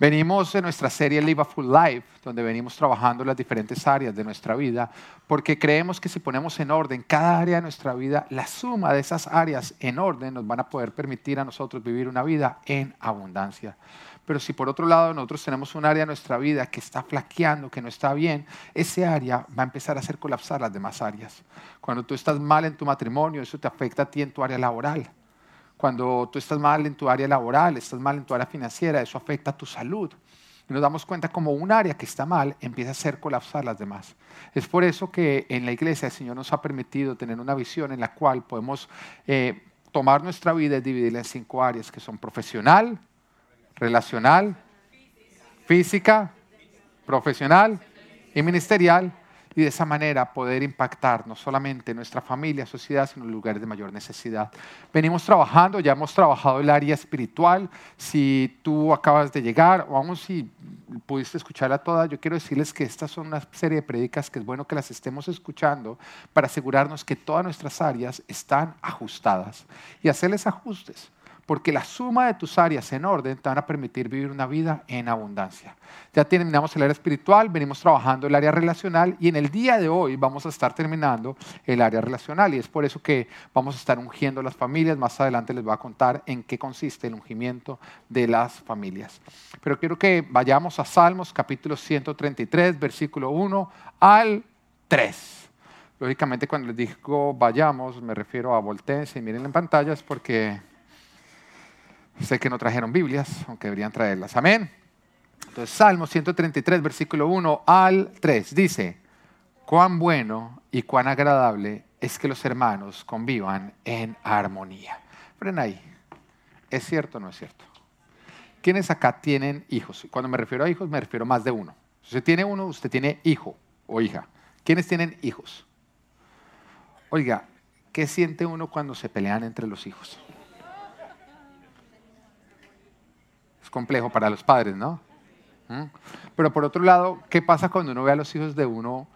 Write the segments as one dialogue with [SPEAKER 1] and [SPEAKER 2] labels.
[SPEAKER 1] Venimos de nuestra serie Live a Full Life, donde venimos trabajando las diferentes áreas de nuestra vida, porque creemos que si ponemos en orden cada área de nuestra vida, la suma de esas áreas en orden nos van a poder permitir a nosotros vivir una vida en abundancia. Pero si por otro lado nosotros tenemos un área de nuestra vida que está flaqueando, que no está bien, ese área va a empezar a hacer colapsar las demás áreas. Cuando tú estás mal en tu matrimonio, eso te afecta a ti en tu área laboral cuando tú estás mal en tu área laboral, estás mal en tu área financiera, eso afecta a tu salud. Y nos damos cuenta como un área que está mal empieza a hacer colapsar las demás. Es por eso que en la iglesia el Señor nos ha permitido tener una visión en la cual podemos eh, tomar nuestra vida y dividirla en cinco áreas que son profesional, relacional, física, profesional y ministerial y de esa manera poder impactar no solamente nuestra familia, sociedad, sino en lugares de mayor necesidad. Venimos trabajando, ya hemos trabajado el área espiritual. Si tú acabas de llegar o aún si pudiste escucharla toda, yo quiero decirles que estas son una serie de prédicas que es bueno que las estemos escuchando para asegurarnos que todas nuestras áreas están ajustadas y hacerles ajustes porque la suma de tus áreas en orden te van a permitir vivir una vida en abundancia. Ya terminamos el área espiritual, venimos trabajando el área relacional y en el día de hoy vamos a estar terminando el área relacional y es por eso que vamos a estar ungiendo las familias. Más adelante les voy a contar en qué consiste el ungimiento de las familias. Pero quiero que vayamos a Salmos capítulo 133, versículo 1 al 3. Lógicamente cuando les digo vayamos me refiero a volteense y miren en pantallas porque Sé que no trajeron Biblias, aunque deberían traerlas. Amén. Entonces, Salmo 133, versículo 1 al 3 dice, cuán bueno y cuán agradable es que los hermanos convivan en armonía. Fren ahí. ¿Es cierto o no es cierto? ¿Quiénes acá tienen hijos? Cuando me refiero a hijos, me refiero a más de uno. Si usted tiene uno, usted tiene hijo o hija. ¿Quiénes tienen hijos? Oiga, ¿qué siente uno cuando se pelean entre los hijos? Complejo para los padres, ¿no? ¿Mm? Pero por otro lado, ¿qué pasa cuando uno ve a los hijos de uno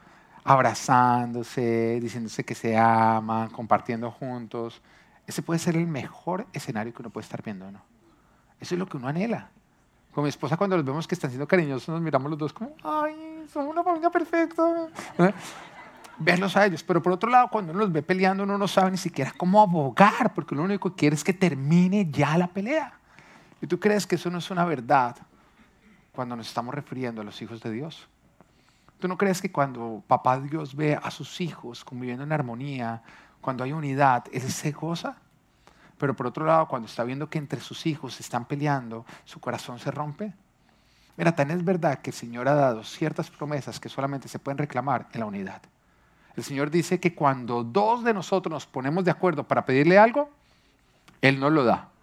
[SPEAKER 1] abrazándose, diciéndose que se aman, compartiendo juntos? Ese puede ser el mejor escenario que uno puede estar viendo, ¿no? Eso es lo que uno anhela. Con mi esposa cuando los vemos que están siendo cariñosos, nos miramos los dos como, ay, son una familia perfecta. ¿Eh? Verlos a ellos. Pero por otro lado, cuando uno los ve peleando, uno no sabe ni siquiera cómo abogar, porque lo único que quiere es que termine ya la pelea. ¿Y tú crees que eso no es una verdad cuando nos estamos refiriendo a los hijos de Dios? ¿Tú no crees que cuando papá Dios ve a sus hijos conviviendo en armonía, cuando hay unidad, Él se goza? Pero por otro lado, cuando está viendo que entre sus hijos se están peleando, su corazón se rompe. Mira, tan es verdad que el Señor ha dado ciertas promesas que solamente se pueden reclamar en la unidad. El Señor dice que cuando dos de nosotros nos ponemos de acuerdo para pedirle algo, Él nos lo da.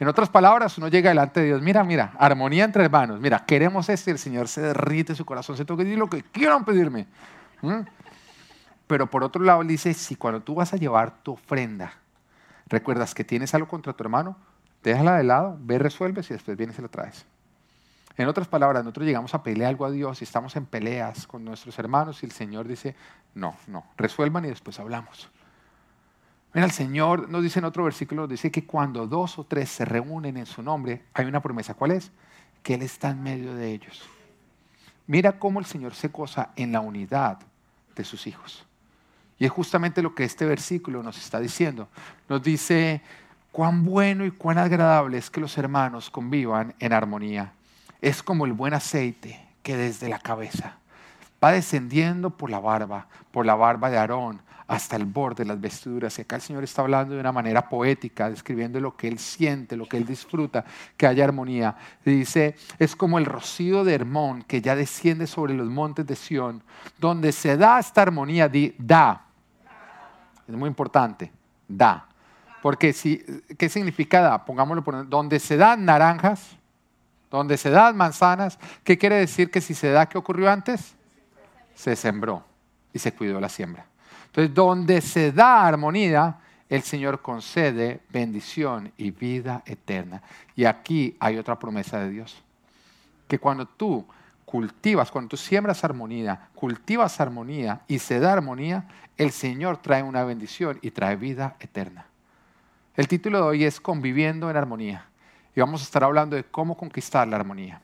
[SPEAKER 1] En otras palabras, uno llega delante de Dios, mira, mira, armonía entre hermanos, mira, queremos esto y el Señor se derrite su corazón, se toca y lo que quieran pedirme. Pero por otro lado, él dice, si cuando tú vas a llevar tu ofrenda, recuerdas que tienes algo contra tu hermano, déjala de lado, ve, resuelves y después vienes y la traes. En otras palabras, nosotros llegamos a pelear algo a Dios y estamos en peleas con nuestros hermanos y el Señor dice, no, no, resuelvan y después hablamos. Mira, el Señor nos dice en otro versículo, dice que cuando dos o tres se reúnen en su nombre, hay una promesa. ¿Cuál es? Que Él está en medio de ellos. Mira cómo el Señor se goza en la unidad de sus hijos. Y es justamente lo que este versículo nos está diciendo. Nos dice cuán bueno y cuán agradable es que los hermanos convivan en armonía. Es como el buen aceite que desde la cabeza va descendiendo por la barba, por la barba de Aarón, hasta el borde de las vestiduras. Y acá el Señor está hablando de una manera poética, describiendo lo que Él siente, lo que Él disfruta, que haya armonía. dice, es como el rocío de Hermón que ya desciende sobre los montes de Sión, donde se da esta armonía, da. Es muy importante, da. Porque si, ¿qué significa da? Pongámoslo por donde se dan naranjas, donde se dan manzanas, ¿qué quiere decir que si se da, ¿qué ocurrió antes? Se sembró y se cuidó la siembra. Entonces, donde se da armonía, el Señor concede bendición y vida eterna. Y aquí hay otra promesa de Dios. Que cuando tú cultivas, cuando tú siembras armonía, cultivas armonía y se da armonía, el Señor trae una bendición y trae vida eterna. El título de hoy es Conviviendo en armonía. Y vamos a estar hablando de cómo conquistar la armonía.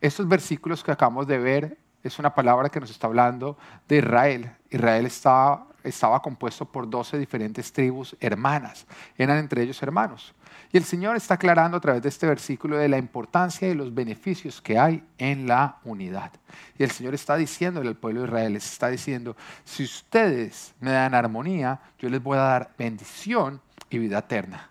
[SPEAKER 1] estos versículos que acabamos de ver es una palabra que nos está hablando de Israel. Israel estaba, estaba compuesto por 12 diferentes tribus hermanas, eran entre ellos hermanos. Y el Señor está aclarando a través de este versículo de la importancia y los beneficios que hay en la unidad. Y el Señor está diciéndole al pueblo de Israel, les está diciendo, si ustedes me dan armonía, yo les voy a dar bendición y vida eterna.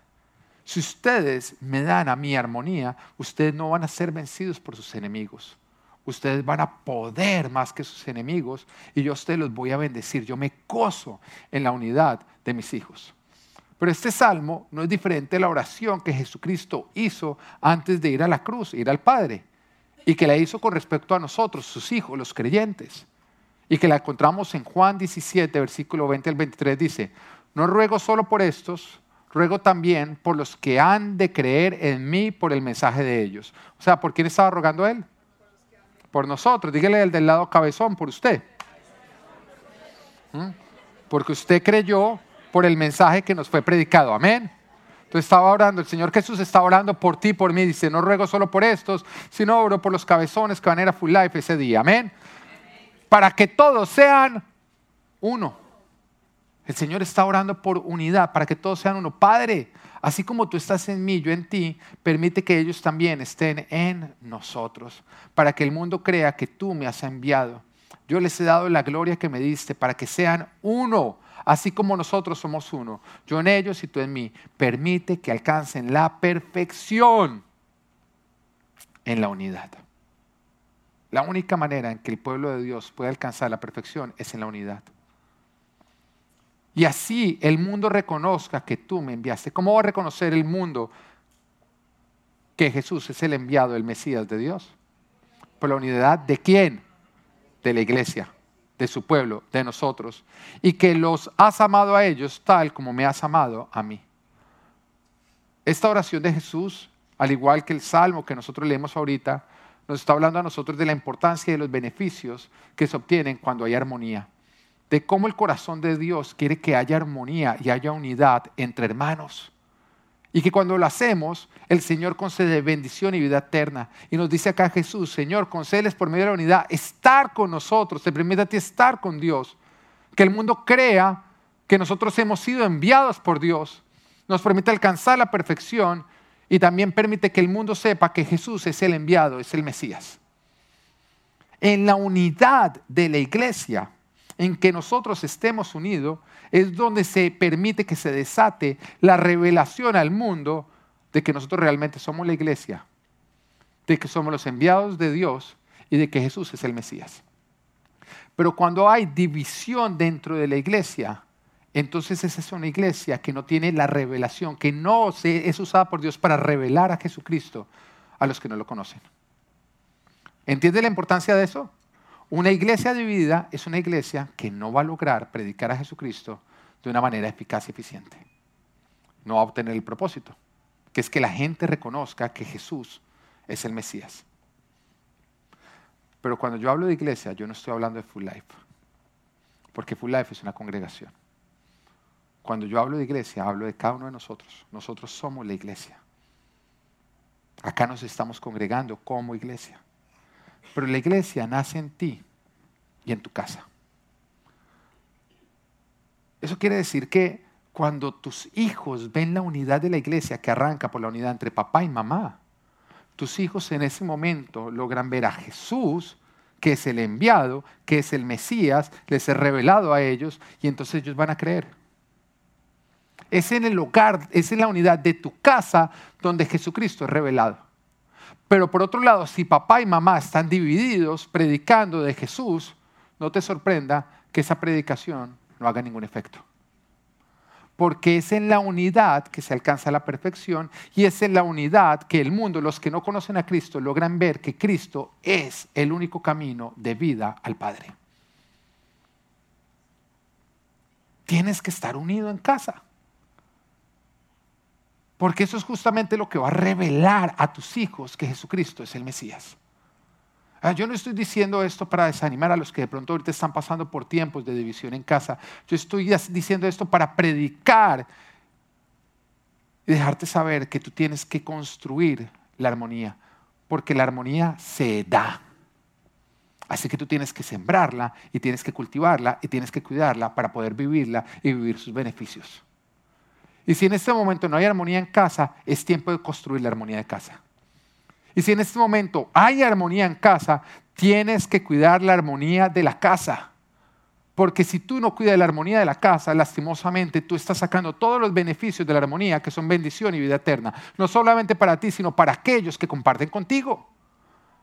[SPEAKER 1] Si ustedes me dan a mi armonía, ustedes no van a ser vencidos por sus enemigos ustedes van a poder más que sus enemigos y yo a ustedes los voy a bendecir. Yo me gozo en la unidad de mis hijos. Pero este salmo no es diferente de la oración que Jesucristo hizo antes de ir a la cruz, ir al Padre, y que la hizo con respecto a nosotros, sus hijos, los creyentes, y que la encontramos en Juan 17, versículo 20 al 23, dice, no ruego solo por estos, ruego también por los que han de creer en mí por el mensaje de ellos. O sea, ¿por quién estaba rogando él? Por nosotros. Dígale el del lado cabezón, por usted. ¿Mm? Porque usted creyó por el mensaje que nos fue predicado. Amén. Entonces estaba orando, el Señor Jesús está orando por ti, por mí. Dice, no ruego solo por estos, sino oro por los cabezones que van a ir a Full Life ese día. Amén. Para que todos sean uno. El Señor está orando por unidad, para que todos sean uno. Padre, Así como tú estás en mí, yo en ti, permite que ellos también estén en nosotros, para que el mundo crea que tú me has enviado. Yo les he dado la gloria que me diste para que sean uno, así como nosotros somos uno. Yo en ellos y tú en mí. Permite que alcancen la perfección en la unidad. La única manera en que el pueblo de Dios puede alcanzar la perfección es en la unidad. Y así el mundo reconozca que tú me enviaste. ¿Cómo va a reconocer el mundo que Jesús es el enviado, el Mesías de Dios? Por la unidad de quién? De la iglesia, de su pueblo, de nosotros. Y que los has amado a ellos tal como me has amado a mí. Esta oración de Jesús, al igual que el salmo que nosotros leemos ahorita, nos está hablando a nosotros de la importancia y de los beneficios que se obtienen cuando hay armonía de cómo el corazón de Dios quiere que haya armonía y haya unidad entre hermanos. Y que cuando lo hacemos, el Señor concede bendición y vida eterna. Y nos dice acá Jesús, Señor, concedes por medio de la unidad estar con nosotros, te permite a ti estar con Dios. Que el mundo crea que nosotros hemos sido enviados por Dios. Nos permite alcanzar la perfección y también permite que el mundo sepa que Jesús es el enviado, es el Mesías. En la unidad de la iglesia, en que nosotros estemos unidos es donde se permite que se desate la revelación al mundo de que nosotros realmente somos la iglesia, de que somos los enviados de Dios y de que Jesús es el Mesías. Pero cuando hay división dentro de la iglesia, entonces esa es una iglesia que no tiene la revelación, que no es usada por Dios para revelar a Jesucristo a los que no lo conocen. ¿Entiende la importancia de eso? Una iglesia dividida es una iglesia que no va a lograr predicar a Jesucristo de una manera eficaz y eficiente. No va a obtener el propósito, que es que la gente reconozca que Jesús es el Mesías. Pero cuando yo hablo de iglesia, yo no estoy hablando de Full Life, porque Full Life es una congregación. Cuando yo hablo de iglesia, hablo de cada uno de nosotros. Nosotros somos la iglesia. Acá nos estamos congregando como iglesia. Pero la iglesia nace en ti y en tu casa. Eso quiere decir que cuando tus hijos ven la unidad de la iglesia que arranca por la unidad entre papá y mamá, tus hijos en ese momento logran ver a Jesús, que es el enviado, que es el Mesías, les es revelado a ellos y entonces ellos van a creer. Es en el hogar, es en la unidad de tu casa donde Jesucristo es revelado. Pero por otro lado, si papá y mamá están divididos predicando de Jesús, no te sorprenda que esa predicación no haga ningún efecto. Porque es en la unidad que se alcanza la perfección y es en la unidad que el mundo, los que no conocen a Cristo, logran ver que Cristo es el único camino de vida al Padre. Tienes que estar unido en casa. Porque eso es justamente lo que va a revelar a tus hijos que Jesucristo es el Mesías. Ah, yo no estoy diciendo esto para desanimar a los que de pronto ahorita están pasando por tiempos de división en casa. Yo estoy diciendo esto para predicar y dejarte saber que tú tienes que construir la armonía. porque la armonía se da. Así que tú tienes que sembrarla y tienes que cultivarla y tienes que cuidarla para poder vivirla y vivir sus beneficios. Y si en este momento no hay armonía en casa, es tiempo de construir la armonía de casa. Y si en este momento hay armonía en casa, tienes que cuidar la armonía de la casa. Porque si tú no cuidas la armonía de la casa, lastimosamente tú estás sacando todos los beneficios de la armonía, que son bendición y vida eterna. No solamente para ti, sino para aquellos que comparten contigo.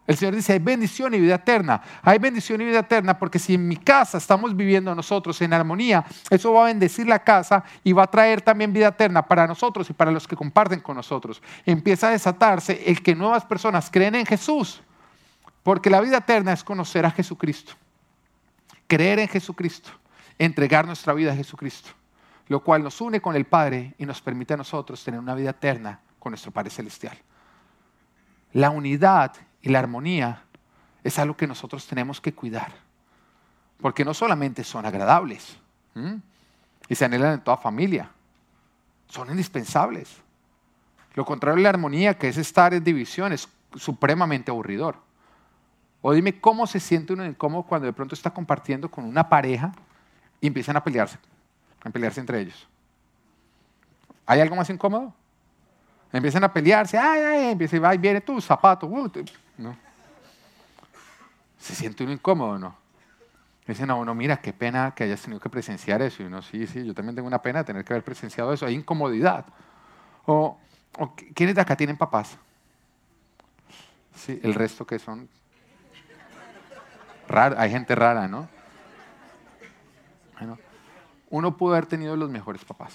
[SPEAKER 1] El Señor dice, hay bendición y vida eterna. Hay bendición y vida eterna porque si en mi casa estamos viviendo nosotros en armonía, eso va a bendecir la casa y va a traer también vida eterna para nosotros y para los que comparten con nosotros. Empieza a desatarse el que nuevas personas creen en Jesús. Porque la vida eterna es conocer a Jesucristo, creer en Jesucristo, entregar nuestra vida a Jesucristo, lo cual nos une con el Padre y nos permite a nosotros tener una vida eterna con nuestro Padre Celestial. La unidad y la armonía es algo que nosotros tenemos que cuidar. Porque no solamente son agradables y se anhelan en toda familia, son indispensables. Lo contrario de la armonía, que es estar en división, es supremamente aburridor. O dime cómo se siente uno incómodo cuando de pronto está compartiendo con una pareja y empiezan a pelearse, a pelearse entre ellos. ¿Hay algo más incómodo? Empiezan a pelearse, ay, ay, empieza y viene tu zapato. Uh, ¿no? Se siente uno incómodo, ¿no? Dicen a uno, mira, qué pena que hayas tenido que presenciar eso. Y uno, sí, sí, yo también tengo una pena de tener que haber presenciado eso. Hay incomodidad. O, ¿quiénes de acá tienen papás? Sí, el resto que son raros. Hay gente rara, ¿no? Bueno, uno pudo haber tenido los mejores papás.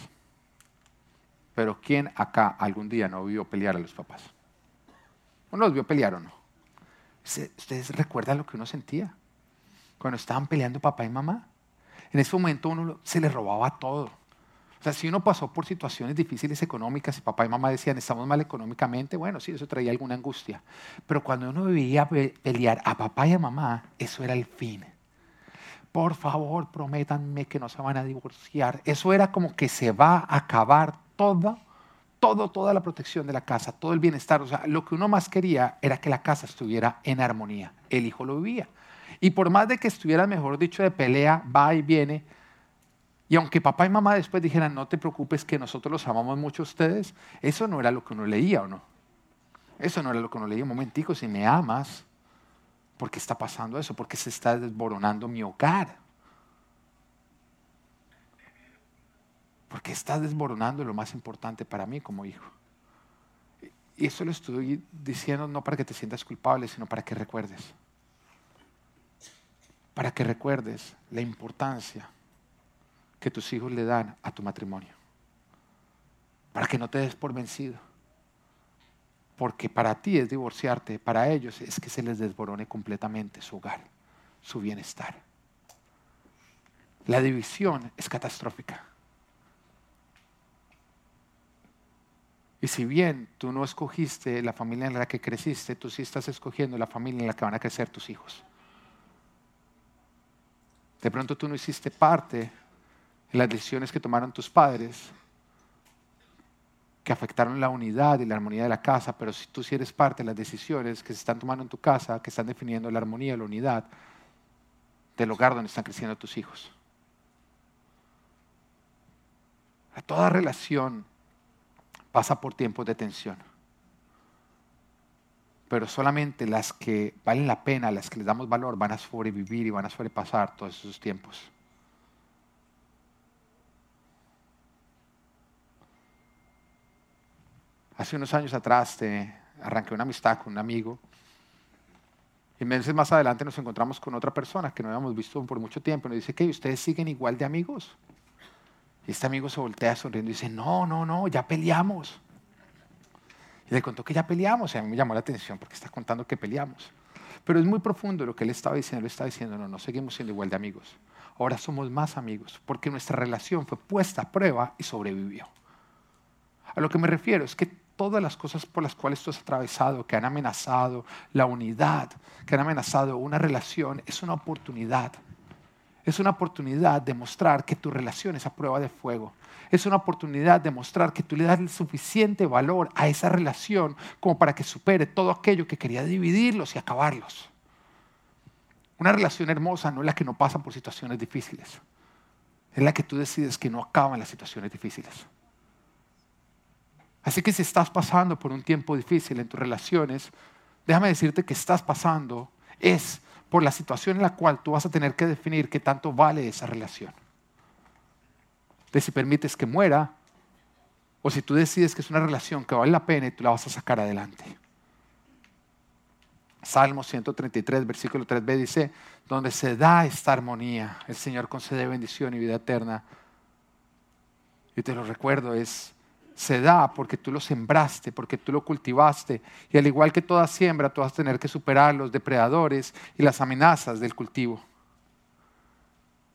[SPEAKER 1] Pero ¿quién acá algún día no vio pelear a los papás? ¿Uno los vio pelear o no? ¿Ustedes recuerdan lo que uno sentía? Cuando estaban peleando papá y mamá. En ese momento uno se le robaba todo. O sea, si uno pasó por situaciones difíciles económicas y papá y mamá decían, estamos mal económicamente, bueno, sí, eso traía alguna angustia. Pero cuando uno veía pelear a papá y a mamá, eso era el fin. Por favor, prométanme que no se van a divorciar. Eso era como que se va a acabar todo todo, toda la protección de la casa, todo el bienestar. O sea, lo que uno más quería era que la casa estuviera en armonía. El hijo lo vivía. Y por más de que estuviera, mejor dicho, de pelea, va y viene, y aunque papá y mamá después dijeran, no te preocupes que nosotros los amamos mucho a ustedes, eso no era lo que uno leía o no. Eso no era lo que uno leía. Un momentico, si me amas, ¿por qué está pasando eso? ¿Por qué se está desboronando mi hogar? Porque estás desmoronando lo más importante para mí como hijo. Y eso lo estoy diciendo no para que te sientas culpable, sino para que recuerdes. Para que recuerdes la importancia que tus hijos le dan a tu matrimonio. Para que no te des por vencido. Porque para ti es divorciarte, para ellos es que se les desborone completamente su hogar, su bienestar. La división es catastrófica. Y si bien tú no escogiste la familia en la que creciste, tú sí estás escogiendo la familia en la que van a crecer tus hijos. De pronto tú no hiciste parte de las decisiones que tomaron tus padres, que afectaron la unidad y la armonía de la casa, pero si tú sí eres parte de las decisiones que se están tomando en tu casa, que están definiendo la armonía y la unidad del hogar donde están creciendo tus hijos. A toda relación pasa por tiempos de tensión. Pero solamente las que valen la pena, las que les damos valor, van a sobrevivir y van a sobrepasar todos esos tiempos. Hace unos años atrás te arranqué una amistad con un amigo y meses más adelante nos encontramos con otra persona que no habíamos visto por mucho tiempo y nos dice que ustedes siguen igual de amigos. Y este amigo se voltea sonriendo y dice, no, no, no, ya peleamos. Y le contó que ya peleamos y a mí me llamó la atención porque está contando que peleamos. Pero es muy profundo lo que él estaba diciendo. Él estaba diciendo, no, no seguimos siendo igual de amigos. Ahora somos más amigos porque nuestra relación fue puesta a prueba y sobrevivió. A lo que me refiero es que todas las cosas por las cuales tú has atravesado, que han amenazado la unidad, que han amenazado una relación, es una oportunidad Es una oportunidad de mostrar que tu relación es a prueba de fuego. Es una oportunidad de mostrar que tú le das el suficiente valor a esa relación como para que supere todo aquello que quería dividirlos y acabarlos. Una relación hermosa no es la que no pasa por situaciones difíciles. Es la que tú decides que no acaban las situaciones difíciles. Así que si estás pasando por un tiempo difícil en tus relaciones, déjame decirte que estás pasando es por la situación en la cual tú vas a tener que definir qué tanto vale esa relación. De si permites que muera o si tú decides que es una relación que vale la pena y tú la vas a sacar adelante. Salmo 133, versículo 3b dice, donde se da esta armonía, el Señor concede bendición y vida eterna. Y te lo recuerdo, es se da porque tú lo sembraste, porque tú lo cultivaste. Y al igual que toda siembra, tú vas a tener que superar los depredadores y las amenazas del cultivo.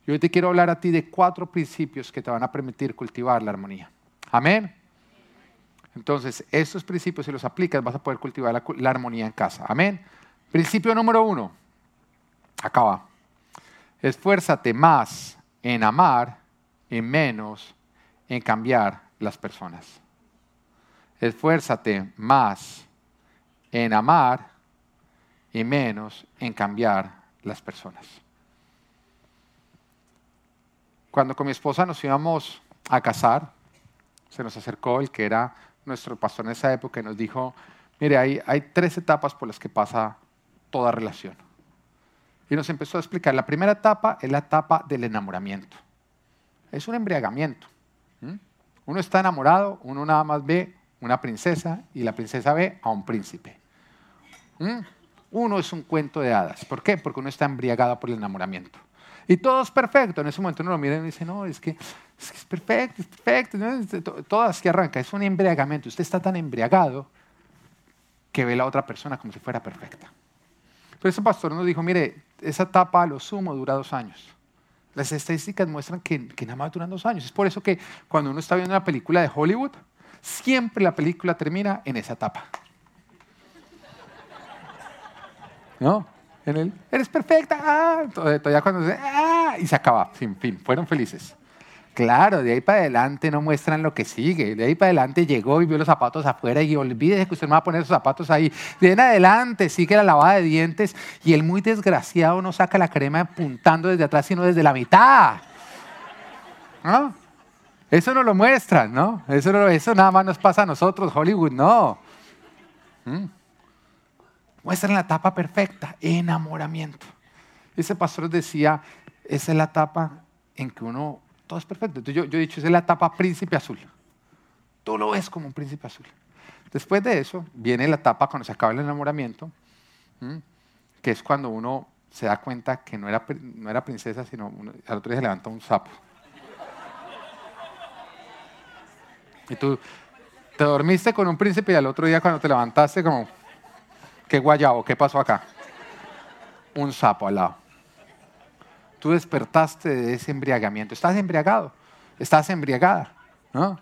[SPEAKER 1] Y hoy te quiero hablar a ti de cuatro principios que te van a permitir cultivar la armonía. Amén. Entonces, estos principios, si los aplicas, vas a poder cultivar la, la armonía en casa. Amén. Principio número uno. Acaba. Esfuérzate más en amar y menos en cambiar las personas. Esfuérzate más en amar y menos en cambiar las personas. Cuando con mi esposa nos íbamos a casar, se nos acercó el que era nuestro pastor en esa época y nos dijo, mire, hay, tres etapas por las que pasa toda relación. Y nos empezó a explicar, la primera etapa es la etapa del enamoramiento. Es un embriagamiento. Uno está enamorado, uno nada más ve una princesa y la princesa ve a un príncipe. Uno es un cuento de hadas. ¿Por qué? Porque uno está embriagado por el enamoramiento. Y todo es perfecto. En ese momento uno lo mira y dice, no, es que es, perfecto, es perfecto. Todo así arranca. Es un embriagamiento. Usted está tan embriagado que ve a la otra persona como si fuera perfecta. Pero ese pastor nos dijo, mire, esa etapa a lo sumo dura dos años. Las estadísticas muestran que, nada más duran dos años. Es por eso que cuando uno está viendo una película de Hollywood, siempre la película termina en esa etapa. ¿No? En el, eres perfecta, ah, todavía cuando se, ah, y se acaba, sin fin, fueron felices. Claro, de ahí para adelante no muestran lo que sigue. De ahí para adelante llegó y vio los zapatos afuera y olvídese que usted no va a poner esos zapatos ahí. De en adelante sigue la lavada de dientes y el muy desgraciado no saca la crema apuntando desde atrás, sino desde la mitad. ¿No? Eso no lo muestran, ¿no? Eso, eso nada más nos pasa a nosotros, Hollywood, no. ¿Mm? Muestran la etapa perfecta, enamoramiento. Ese pastor decía, esa es la etapa en que uno todo es perfecto. Entonces yo, yo he dicho, esa es la etapa príncipe azul. Tú lo ves como un príncipe azul. Después de eso viene la etapa cuando se acaba el enamoramiento, que es cuando uno se da cuenta que no era, no era princesa, sino al otro día se levanta un sapo. Y tú te dormiste con un príncipe y al otro día cuando te levantaste como, qué guayabo, ¿qué pasó acá? Un sapo al lado. Tú despertaste de ese embriagamiento. Estás embriagado, estás embriagada, ¿no?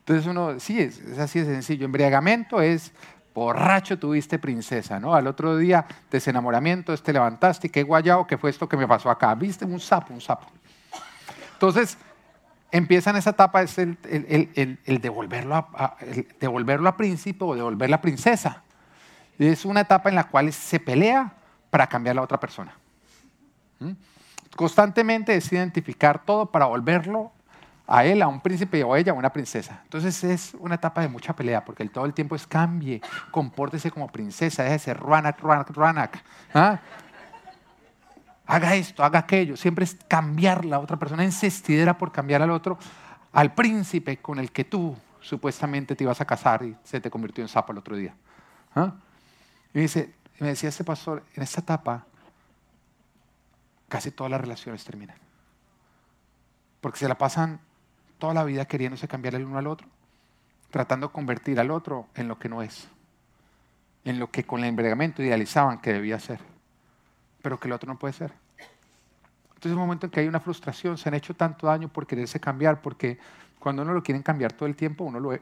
[SPEAKER 1] Entonces uno, sí, es, así de sencillo. Embriagamiento es borracho tuviste princesa, ¿no? Al otro día, desenamoramiento, te levantaste, qué guayao, qué fue esto que me pasó acá. Viste un sapo, un sapo. Entonces, empieza en esa etapa, es el, devolverlo, a, a príncipe o devolverla a princesa. Es una etapa en la cual se pelea para cambiar la otra persona. ¿Mm? Constantemente es identificar todo para volverlo a él, a un príncipe o a ella, a una princesa. Entonces es una etapa de mucha pelea, porque todo el tiempo es cambie, compórtese como princesa, déjese ruanak, ruanak. ¿ah? Haga esto, haga aquello. Siempre es cambiar la otra persona, insistidera por cambiar al otro, al príncipe con el que tú supuestamente te ibas a casar y se te convirtió en sapo el otro día. ¿ah? Y dice, me decía este pastor, en esta etapa casi todas las relaciones terminan. Porque se la pasan toda la vida queriéndose cambiar el uno al otro, tratando de convertir al otro en lo que no es, en lo que con el embriagamiento idealizaban que debía ser, pero que el otro no puede ser. Entonces es un momento en que hay una frustración, se han hecho tanto daño por quererse cambiar, porque cuando uno lo quieren cambiar todo el tiempo, uno lo,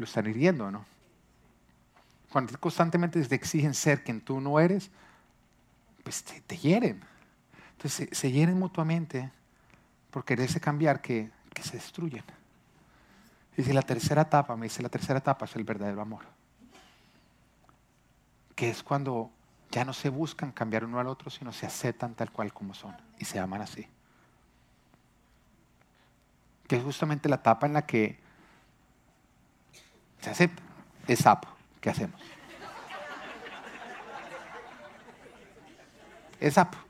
[SPEAKER 1] están hiriendo, ¿no? Cuando constantemente te exigen ser quien tú no eres, pues te hieren. Entonces se, se hieren mutuamente por quererse cambiar que, que se destruyen. Y si la tercera etapa, me dice, la tercera etapa es el verdadero amor. Que es cuando ya no se buscan cambiar uno al otro, sino se aceptan tal cual como son y se aman así. Que es justamente la etapa en la que se acepta. Es sapo. ¿Qué hacemos? Es sapo.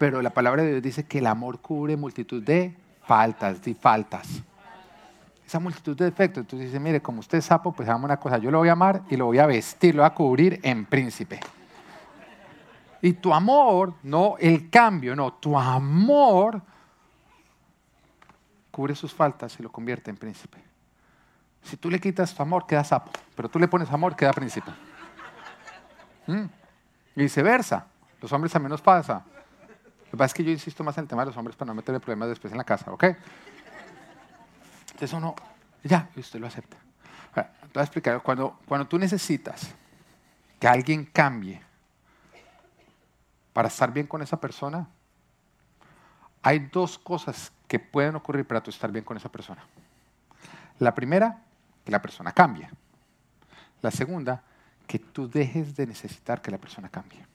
[SPEAKER 1] Pero la palabra de Dios dice que el amor cubre multitud de faltas, de faltas. Esa multitud de defectos. Entonces dice, mire, como usted es sapo, pues hagamos una cosa. Yo lo voy a amar y lo voy a vestir, lo voy a cubrir en príncipe. Y tu amor, no el cambio, no, tu amor cubre sus faltas y lo convierte en príncipe. Si tú le quitas tu amor, queda sapo, pero tú le pones amor, queda príncipe. ¿Mm? Y viceversa, los hombres también nos pasa. Lo que pasa es que yo insisto más en el tema de los hombres para no meterle problemas después en la casa, ¿ok? Entonces uno, ya, usted lo acepta. te voy a explicar, cuando, cuando tú necesitas que alguien cambie, para estar bien con esa persona, hay dos cosas que pueden ocurrir para tú estar bien con esa persona. La primera, que la persona cambie. La segunda, que tú dejes de necesitar que la persona cambie.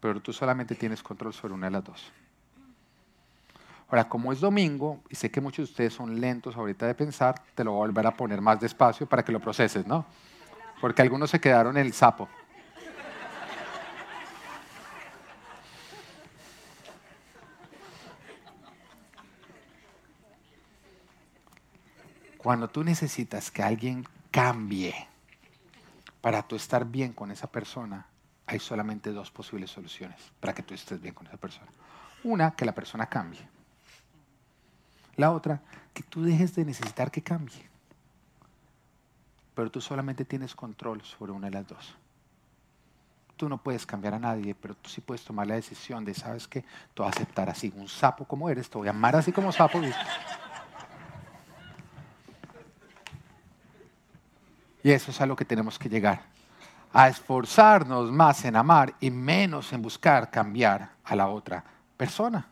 [SPEAKER 1] Pero tú solamente tienes control sobre una de las dos. Ahora, como es domingo, y sé que muchos de ustedes son lentos ahorita de pensar, te lo voy a volver a poner más despacio para que lo proceses, ¿no? Porque algunos se quedaron en el sapo. Cuando tú necesitas que alguien cambie para tú estar bien con esa persona, hay solamente dos posibles soluciones para que tú estés bien con esa persona. Una, que la persona cambie. La otra, que tú dejes de necesitar que cambie. Pero tú solamente tienes control sobre una de las dos. Tú no puedes cambiar a nadie, pero tú sí puedes tomar la decisión de, ¿sabes qué? Tú vas a aceptar así, un sapo como eres, te voy a amar así como sapo. Y Y eso es a lo que tenemos que llegar. A esforzarnos más en amar y menos en buscar cambiar a la otra persona.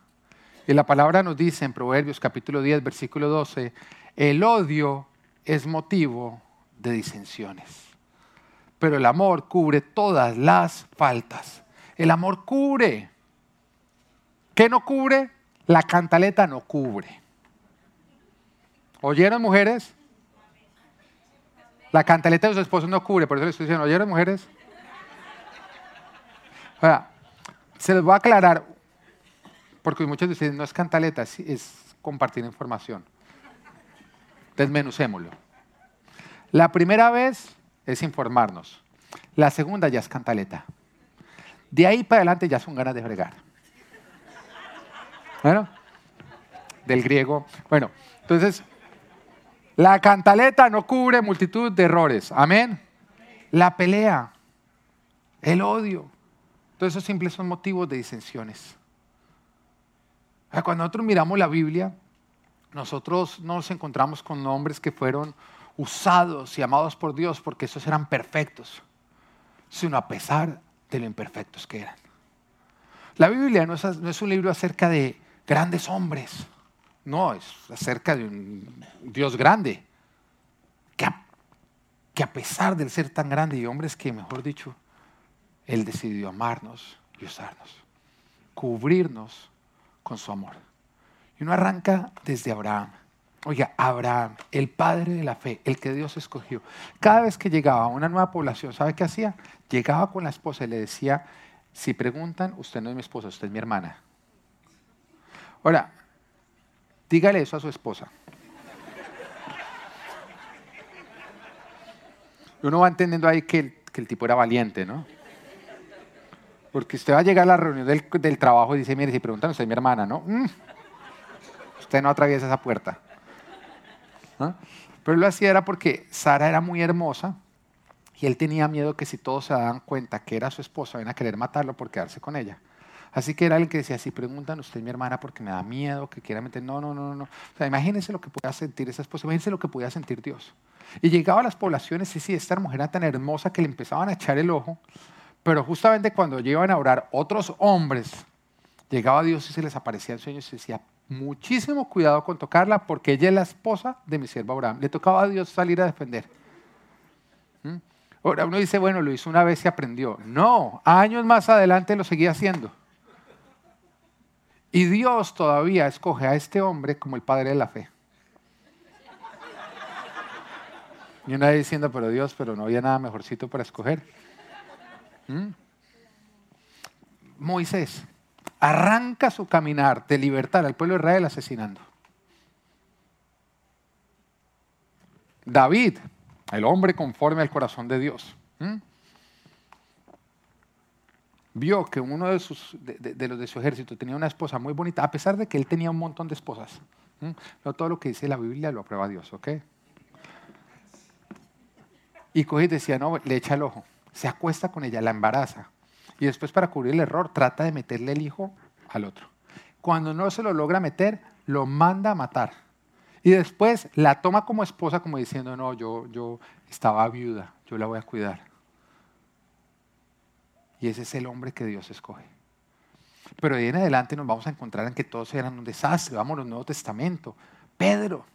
[SPEAKER 1] Y la palabra nos dice en Proverbios capítulo 10, versículo 12, el odio es motivo de disensiones, pero el amor cubre todas las faltas. El amor cubre. ¿Qué no cubre? La cantaleta no cubre. ¿Oyeron mujeres? La cantaleta de su esposo no cubre, por eso le estoy diciendo, ¿oyeron mujeres? se les voy a aclarar, porque muchos ustedes no es cantaleta, es compartir información. Desmenucémoslo. La primera vez es informarnos. La segunda ya es cantaleta. De ahí para adelante ya son ganas de fregar. Bueno, del griego. Bueno, entonces la cantaleta no cubre multitud de errores. Amén. La pelea, el odio. Todo eso simples son motivos de disensiones. Cuando nosotros miramos la Biblia, nosotros no nos encontramos con hombres que fueron usados y amados por Dios porque esos eran perfectos, sino a pesar de lo imperfectos que eran. La Biblia no es un libro acerca de grandes hombres no, es acerca de un Dios grande, que a, pesar de ser tan grande y hombres que, mejor dicho, Él decidió amarnos y usarnos, cubrirnos con su amor. Y uno arranca desde Abraham. Oiga, Abraham, el padre de la fe, el que Dios escogió. Cada vez que llegaba a una nueva población, ¿sabe qué hacía? Llegaba con la esposa y le decía, si preguntan, usted no es mi esposa, usted es mi hermana. Ahora, Dígale eso a su esposa. Uno va entendiendo ahí que el, tipo era valiente, ¿no? Porque usted va a llegar a la reunión del, trabajo y dice, mire, si preguntan, usted es mi hermana, ¿no? Mm. Usted no atraviesa esa puerta. Pero lo hacía era porque Sara era muy hermosa y él tenía miedo que si todos se daban cuenta que era su esposa, iban a querer matarlo por quedarse con ella. Así que era alguien que decía, si preguntan usted mi hermana porque me da miedo, que quiera meter, no, no, no, no. O sea, imagínense lo que podía sentir esa esposa, imagínense lo que podía sentir Dios. Y llegaba a las poblaciones, y sí, esta mujer era tan hermosa que le empezaban a echar el ojo, pero justamente cuando llevan a orar otros hombres Llegaba Dios y se les aparecía en sueños y decía, muchísimo cuidado con tocarla porque ella es la esposa de mi siervo Abraham. Le tocaba a Dios salir a defender. ¿Mm? Ahora uno dice, bueno, lo hizo una vez y aprendió. No, años más adelante lo seguía haciendo. Y Dios todavía escoge a este hombre como el padre de la fe. Y una vez diciendo, pero Dios, pero no había nada mejorcito para escoger. ¿Mm? Moisés arranca su caminar de libertad al pueblo de Israel asesinando. David, el hombre conforme al corazón de Dios, vio que uno de, los de su ejército tenía una esposa muy bonita, a pesar de que él tenía un montón de esposas. No todo lo que dice la Biblia lo aprueba Dios, ¿ok? Y coge y decía, no, le echa el ojo, se acuesta con ella, la embaraza. Y después para cubrir el error trata de meterle el hijo al otro. Cuando no se lo logra meter, lo manda a matar. Y después la toma como esposa como diciendo, no, yo, yo estaba viuda, yo la voy a cuidar. Y ese es el hombre que Dios escoge. Pero de ahí en adelante nos vamos a encontrar en que todos eran un desastre. Vamos al Nuevo Testamento. Pedro.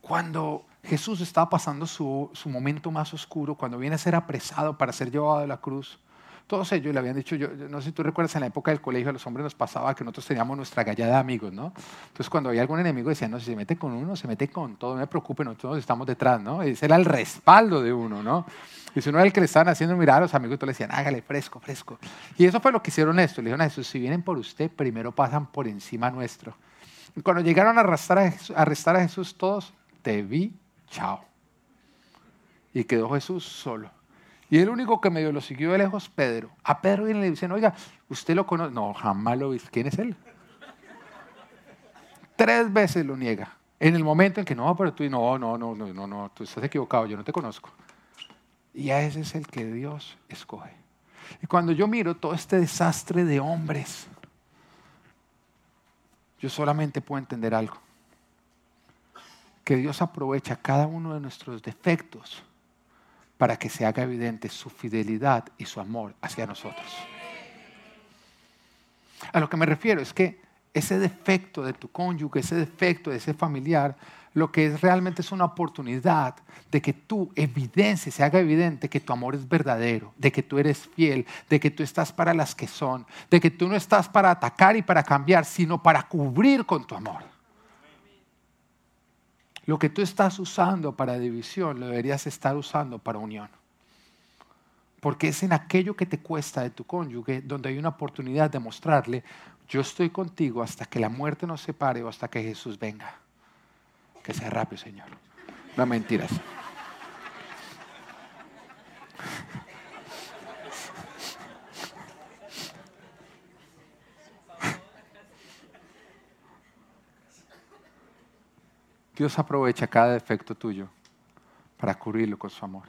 [SPEAKER 1] Cuando Jesús estaba pasando su, momento más oscuro, cuando viene a ser apresado para ser llevado a la cruz, todos ellos le habían dicho, yo, no sé si tú recuerdas, en la época del colegio a los hombres nos pasaba que nosotros teníamos nuestra gallada de amigos, ¿no? Entonces cuando había algún enemigo decían, no, si se mete con uno, se mete con todo, no me preocupe, nosotros estamos detrás, ¿no? Ese era el respaldo de uno, ¿no? Y si uno era el que le estaban haciendo mirar a los amigos, todos le decían, hágale, fresco, fresco. Y eso fue lo que hicieron esto. Le dijeron a Jesús, si vienen por usted, primero pasan por encima nuestro. Y cuando llegaron a arrestar arrestar a Jesús todos, te vi, chao. Y quedó Jesús solo. Y el único que medio lo siguió de lejos, Pedro. A Pedro viene y le dicen, oiga, ¿usted lo conoce? No, jamás lo vi. ¿Quién es él? Tres veces lo niega. En el momento en que no, pero tú no, no, no, no, no, no, tú estás equivocado, yo no te conozco. Y a ese es el que Dios escoge. Y cuando yo miro todo este desastre de hombres, yo solamente puedo entender algo. Que Dios aprovecha cada uno de nuestros defectos para que se haga evidente su fidelidad y su amor hacia nosotros. A lo que me refiero es que ese defecto de tu cónyuge, ese defecto de ese familiar, lo que es realmente es una oportunidad de que tú evidencies, se haga evidente que tu amor es verdadero, de que tú eres fiel, de que tú estás para las que son, de que tú no estás para atacar y para cambiar, sino para cubrir con tu amor. Lo que tú estás usando para división lo deberías estar usando para unión. Porque es en aquello que te cuesta de tu cónyuge donde hay una oportunidad de mostrarle, yo estoy contigo hasta que la muerte nos separe o hasta que Jesús venga. Que sea rápido, Señor. No mentiras. Dios aprovecha cada defecto tuyo para cubrirlo con su amor.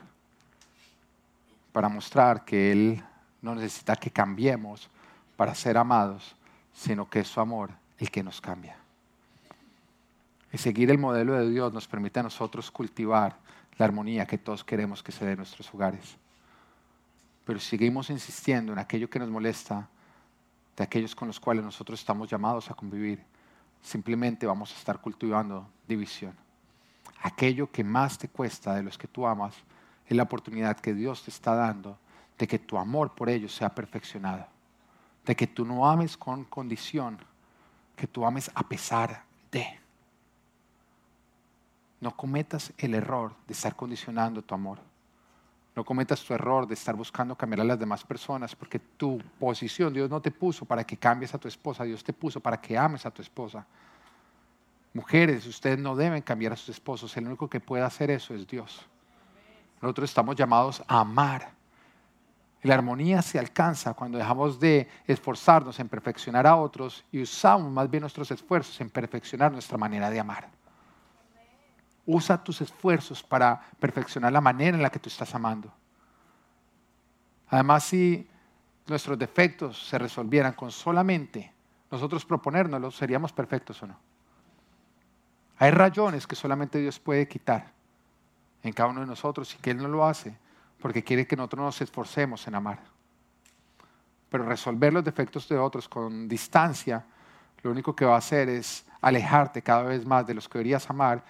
[SPEAKER 1] Para mostrar que Él no necesita que cambiemos para ser amados, sino que es su amor el que nos cambia. Y seguir el modelo de Dios nos permite a nosotros cultivar la armonía que todos queremos que se dé en nuestros hogares. Pero seguimos insistiendo en aquello que nos molesta, de aquellos con los cuales nosotros estamos llamados a convivir, simplemente vamos a estar cultivando división. Aquello que más te cuesta de los que tú amas es la oportunidad que Dios te está dando de que tu amor por ellos sea perfeccionado. De que tú no ames con condición, que tú ames a pesar de. No cometas el error de estar condicionando tu amor. No cometas tu error de estar buscando cambiar a las demás personas porque tu posición, Dios no te puso para que cambies a tu esposa, Dios te puso para que ames a tu esposa. Mujeres, ustedes no deben cambiar a sus esposos, el único que puede hacer eso es Dios. Nosotros estamos llamados a amar. La armonía se alcanza cuando dejamos de esforzarnos en perfeccionar a otros y usamos más bien nuestros esfuerzos en perfeccionar nuestra manera de amar. Usa tus esfuerzos para perfeccionar la manera en la que tú estás amando. Además, si nuestros defectos se resolvieran con solamente nosotros proponérnoslos, seríamos perfectos o no. Hay rayones que solamente Dios puede quitar en cada uno de nosotros y que Él no lo hace porque quiere que nosotros nos esforcemos en amar. Pero resolver los defectos de otros con distancia, lo único que va a hacer es alejarte cada vez más de los que deberías amar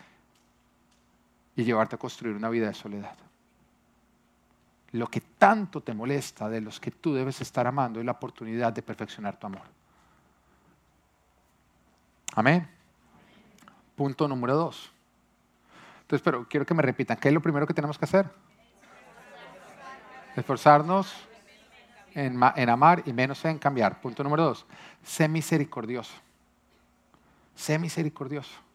[SPEAKER 1] y llevarte a construir una vida de soledad. Lo que tanto te molesta de los que tú debes estar amando es la oportunidad de perfeccionar tu amor. Amén. Punto número dos. Entonces, pero quiero que me repitan, ¿qué es lo primero que tenemos que hacer? Esforzarnos en, en amar y menos en cambiar. Punto número dos, sé misericordioso. Sé misericordioso.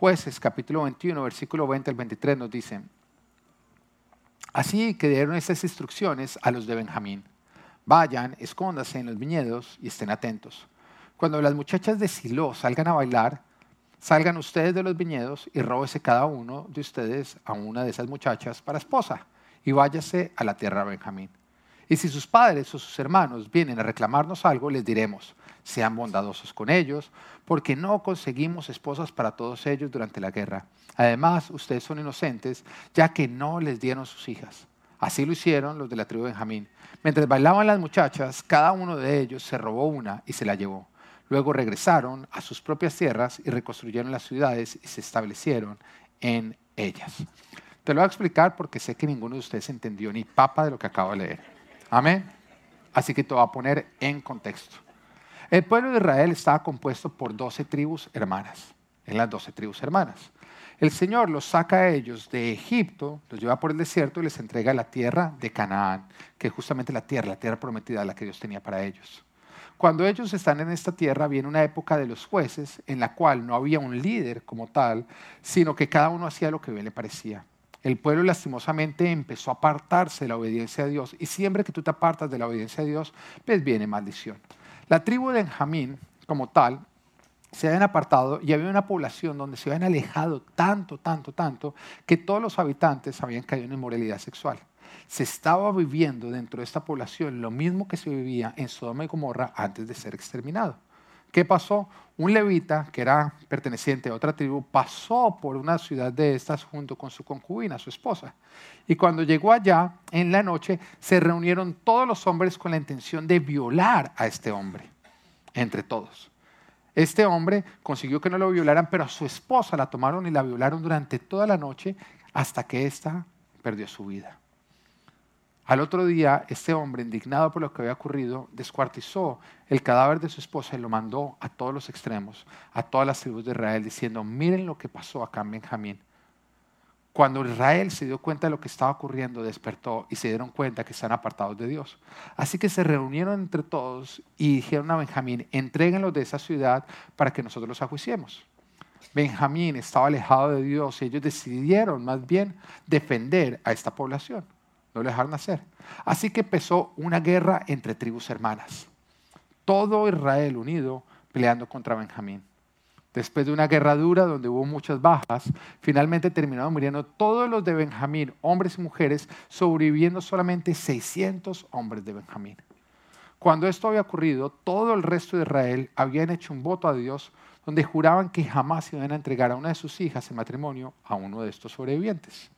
[SPEAKER 1] Jueces capítulo 21, versículo 20 al 23 nos dicen, así que dieron esas instrucciones a los de Benjamín. Vayan, escóndase en los viñedos y estén atentos. Cuando las muchachas de Silo salgan a bailar, salgan ustedes de los viñedos y róbese cada uno de ustedes a una de esas muchachas para esposa y váyase a la tierra de Benjamín. Y si sus padres o sus hermanos vienen a reclamarnos algo, les diremos, sean bondadosos con ellos, porque no conseguimos esposas para todos ellos durante la guerra. Además, ustedes son inocentes, ya que no les dieron sus hijas. Así lo hicieron los de la tribu de Benjamín. Mientras bailaban las muchachas, cada uno de ellos se robó una y se la llevó. Luego regresaron a sus propias tierras y reconstruyeron las ciudades y se establecieron en ellas. Te lo voy a explicar porque sé que ninguno de ustedes entendió ni papa de lo que acabo de leer. Amén. Así que te voy a poner en contexto. El pueblo de Israel estaba compuesto por doce tribus hermanas, en las doce tribus hermanas. El Señor los saca a ellos de Egipto, los lleva por el desierto y les entrega la tierra de Canaán, que es justamente la tierra, la tierra prometida, la que Dios tenía para ellos. Cuando ellos están en esta tierra, viene una época de los jueces en la cual no había un líder como tal, sino que cada uno hacía lo que bien le parecía. El pueblo lastimosamente empezó a apartarse de la obediencia a Dios y siempre que tú te apartas de la obediencia a Dios, pues viene maldición. La tribu de Benjamín, como tal, se habían apartado y había una población donde se habían alejado tanto, tanto, tanto, que todos los habitantes habían caído en inmoralidad sexual se estaba viviendo dentro de esta población lo mismo que se vivía en Sodoma y Gomorra antes de ser exterminado. ¿Qué pasó? Un levita, que era perteneciente a otra tribu, pasó por una ciudad de estas junto con su concubina, su esposa. Y cuando llegó allá, en la noche, se reunieron todos los hombres con la intención de violar a este hombre, entre todos. Este hombre consiguió que no lo violaran, pero a su esposa la tomaron y la violaron durante toda la noche hasta que ésta perdió su vida. Al otro día, este hombre, indignado por lo que había ocurrido, descuartizó el cadáver de su esposa y lo mandó a todos los extremos, a todas las tribus de Israel, diciendo, miren lo que pasó acá en Benjamín. Cuando Israel se dio cuenta de lo que estaba ocurriendo, despertó y se dieron cuenta que están apartados de Dios. Así que se reunieron entre todos y dijeron a Benjamín, entréguenlos de esa ciudad para que nosotros los ajuiciemos. Benjamín estaba alejado de Dios y ellos decidieron más bien defender a esta población no lo dejaron hacer. Así que empezó una guerra entre tribus hermanas. Todo Israel unido peleando contra Benjamín. Después de una guerra dura donde hubo muchas bajas, finalmente terminaron muriendo todos los de Benjamín, hombres y mujeres, sobreviviendo solamente 600 hombres de Benjamín. Cuando esto había ocurrido, todo el resto de Israel habían hecho un voto a Dios donde juraban que jamás iban a entregar a una de sus hijas en matrimonio a uno de estos sobrevivientes.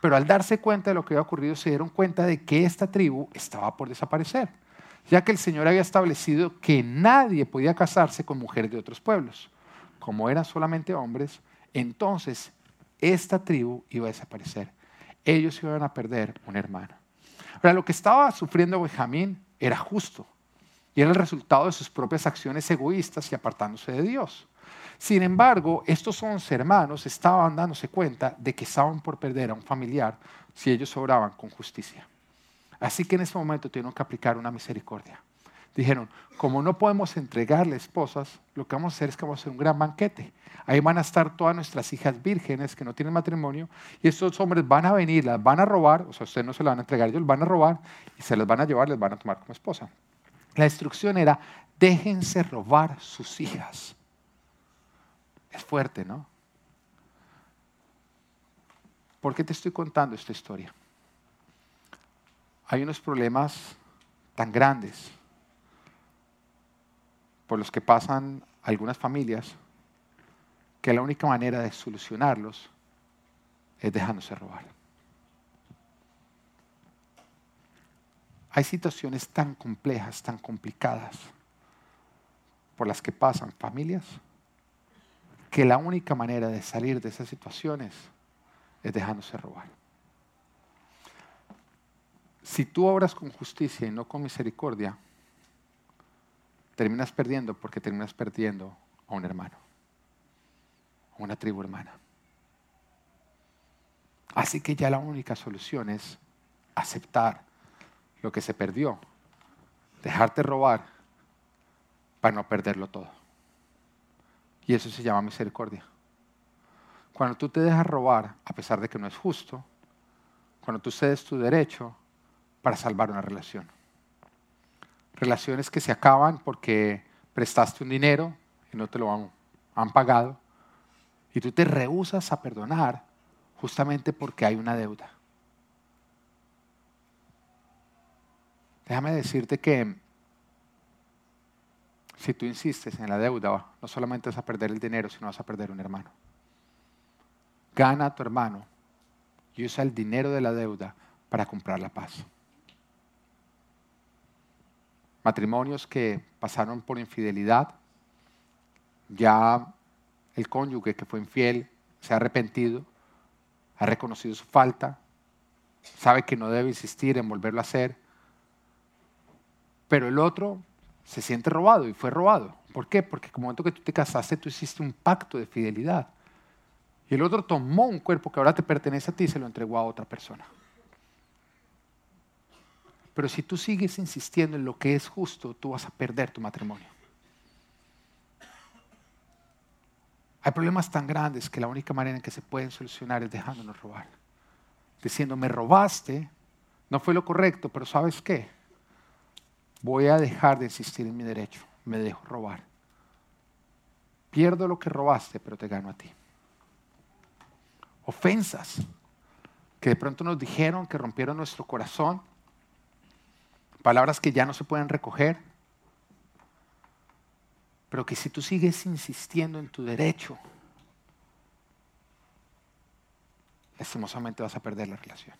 [SPEAKER 1] Pero al darse cuenta de lo que había ocurrido, se dieron cuenta de que esta tribu estaba por desaparecer, ya que el Señor había establecido que nadie podía casarse con mujeres de otros pueblos. Como eran solamente hombres, entonces esta tribu iba a desaparecer. Ellos iban a perder un hermano. Ahora, lo que estaba sufriendo Benjamín era justo y era el resultado de sus propias acciones egoístas y apartándose de Dios. Sin embargo, estos once hermanos estaban dándose cuenta de que estaban por perder a un familiar si ellos obraban con justicia. Así que en ese momento tuvieron que aplicar una misericordia. Dijeron, como no podemos entregarle esposas, lo que vamos a hacer es que vamos a hacer un gran banquete. Ahí van a estar todas nuestras hijas vírgenes que no tienen matrimonio y estos hombres van a venir, las van a robar, o sea, ustedes no se las van a entregar, ellos las van a robar y se las van a llevar, les van a tomar como esposa. La instrucción era, déjense robar sus hijas. Es fuerte, ¿no? ¿Por qué te estoy contando esta historia? Hay unos problemas tan grandes por los que pasan algunas familias que la única manera de solucionarlos es dejándose robar. hay situaciones tan complejas, tan complicadas por las que pasan familias, que la única manera de salir de esas situaciones es dejándose robar. Si tú obras con justicia y no con misericordia, terminas perdiendo porque terminas perdiendo a un hermano, a una tribu hermana. Así que ya la única solución es aceptar lo que se perdió, dejarte robar para no perderlo todo. Y eso se llama misericordia. Cuando tú te dejas robar, a pesar de que no es justo, cuando tú cedes tu derecho para salvar una relación. Relaciones que se acaban porque prestaste un dinero y no te lo han, pagado. Y tú te rehusas a perdonar justamente porque hay una deuda. Déjame decirte que si tú insistes en la deuda, no solamente vas a perder el dinero, sino vas a perder un hermano. Gana a tu hermano y usa el dinero de la deuda para comprar la paz. Matrimonios que pasaron por infidelidad, ya el cónyuge que fue infiel se ha arrepentido, ha reconocido su falta, sabe que no debe insistir en volverlo a hacer, pero el otro se siente robado y fue robado. ¿Por qué? Porque como momento que tú te casaste, tú hiciste un pacto de fidelidad. Y el otro tomó un cuerpo que ahora te pertenece a ti y se lo entregó a otra persona. Pero si tú sigues insistiendo en lo que es justo, tú vas a perder tu matrimonio. Hay problemas tan grandes que la única manera en que se pueden solucionar es dejándonos robar. Diciendo, me robaste, no fue lo correcto, pero ¿sabes qué? Voy a dejar de insistir en mi derecho, me dejo robar. Pierdo lo que robaste, pero te gano a ti. Ofensas que de pronto nos dijeron que rompieron nuestro corazón, palabras que ya no se pueden recoger, pero que si tú sigues insistiendo en tu derecho, lastimosamente vas a perder la relación.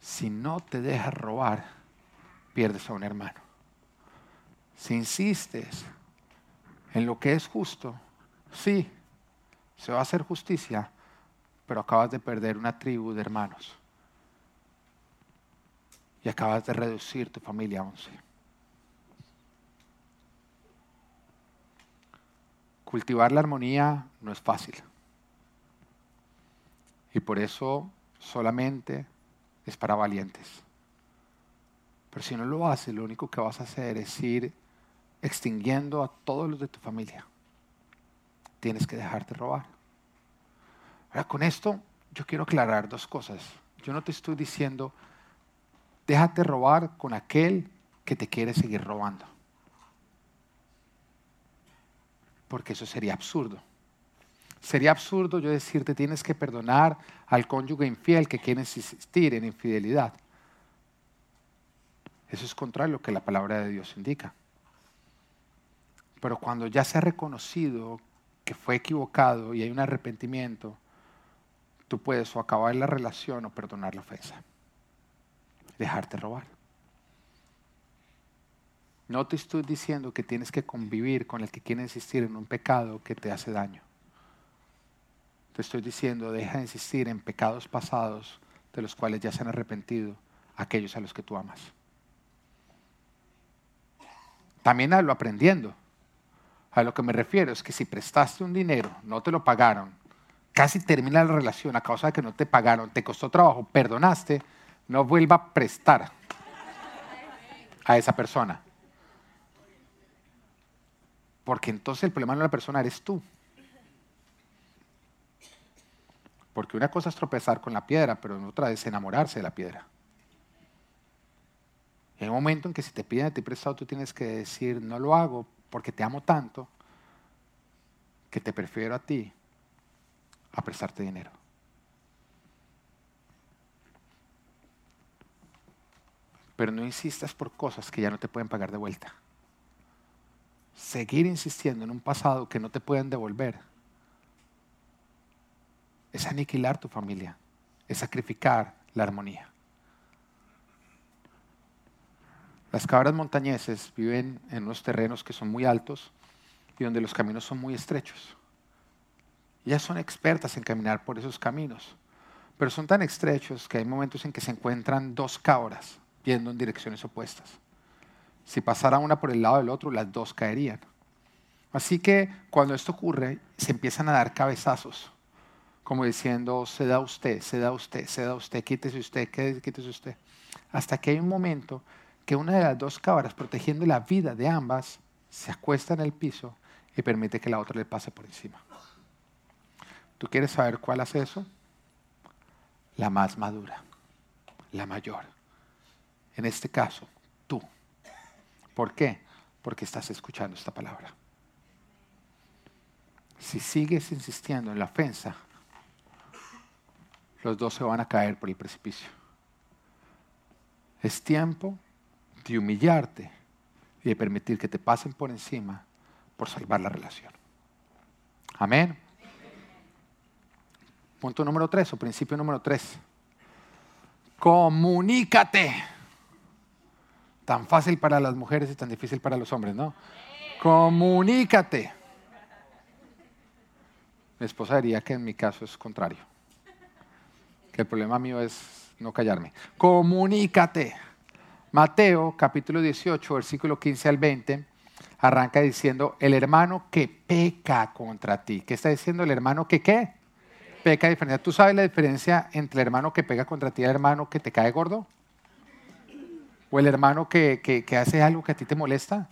[SPEAKER 1] Si no te dejas robar, pierdes a un hermano. Si insistes en lo que es justo, sí, se va a hacer justicia, pero acabas de perder una tribu de hermanos. Y acabas de reducir tu familia a once. Cultivar la armonía no es fácil. Y por eso solamente es para valientes. Pero si no lo haces, lo único que vas a hacer es ir extinguiendo a todos los de tu familia. Tienes que dejarte robar. Ahora, con esto yo quiero aclarar dos cosas. Yo no te estoy diciendo, déjate robar con aquel que te quiere seguir robando. Porque eso sería absurdo. Sería absurdo yo decirte tienes que perdonar al cónyuge infiel que quiere insistir en infidelidad. Eso es contrario a lo que la palabra de Dios indica. Pero cuando ya se ha reconocido que fue equivocado y hay un arrepentimiento, tú puedes o acabar la relación o perdonar la ofensa. Dejarte robar. No te estoy diciendo que tienes que convivir con el que quiere insistir en un pecado que te hace daño. Te estoy diciendo, deja de insistir en pecados pasados de los cuales ya se han arrepentido aquellos a los que tú amas. También lo aprendiendo. A lo que me refiero es que si prestaste un dinero, no te lo pagaron, casi termina la relación a causa de que no te pagaron, te costó trabajo, perdonaste, no vuelva a prestar a esa persona. Porque entonces el problema no es la persona, eres tú. Porque una cosa es tropezar con la piedra, pero otra es enamorarse de la piedra. Hay un momento en que si te piden a ti prestado, tú tienes que decir, no lo hago porque te amo tanto que te prefiero a ti a prestarte dinero. Pero no insistas por cosas que ya no te pueden pagar de vuelta. Seguir insistiendo en un pasado que no te pueden devolver es aniquilar tu familia, es sacrificar la armonía. Las cabras montañeses viven en unos terrenos que son muy altos y donde los caminos son muy estrechos. Ellas son expertas en caminar por esos caminos, pero son tan estrechos que hay momentos en que se encuentran dos cabras yendo en direcciones opuestas. Si pasara una por el lado del otro, las dos caerían. Así que cuando esto ocurre, se empiezan a dar cabezazos, como diciendo, se da usted, se da usted, se da usted, quítese usted, quítese usted. Hasta que hay un momento que una de las dos cabras, protegiendo la vida de ambas, se acuesta en el piso y permite que la otra le pase por encima. ¿Tú quieres saber cuál hace eso? La más madura, la mayor. En este caso, tú. ¿Por qué? Porque estás escuchando esta palabra. Si sigues insistiendo en la ofensa, los dos se van a caer por el precipicio. Es tiempo de humillarte y de permitir que te pasen por encima por salvar la relación. Amén. Punto número tres o principio número tres. Comunícate. Tan fácil para las mujeres y tan difícil para los hombres, ¿no? Comunícate. Mi esposa diría que en mi caso es contrario. Que el problema mío es no callarme. Comunícate. Mateo capítulo 18, versículo 15 al 20, arranca diciendo, el hermano que peca contra ti. ¿Qué está diciendo el hermano que qué? Peca diferencia. ¿Tú sabes la diferencia entre el hermano que pega contra ti y el hermano que te cae gordo? ¿O el hermano que, que hace algo que a ti te molesta?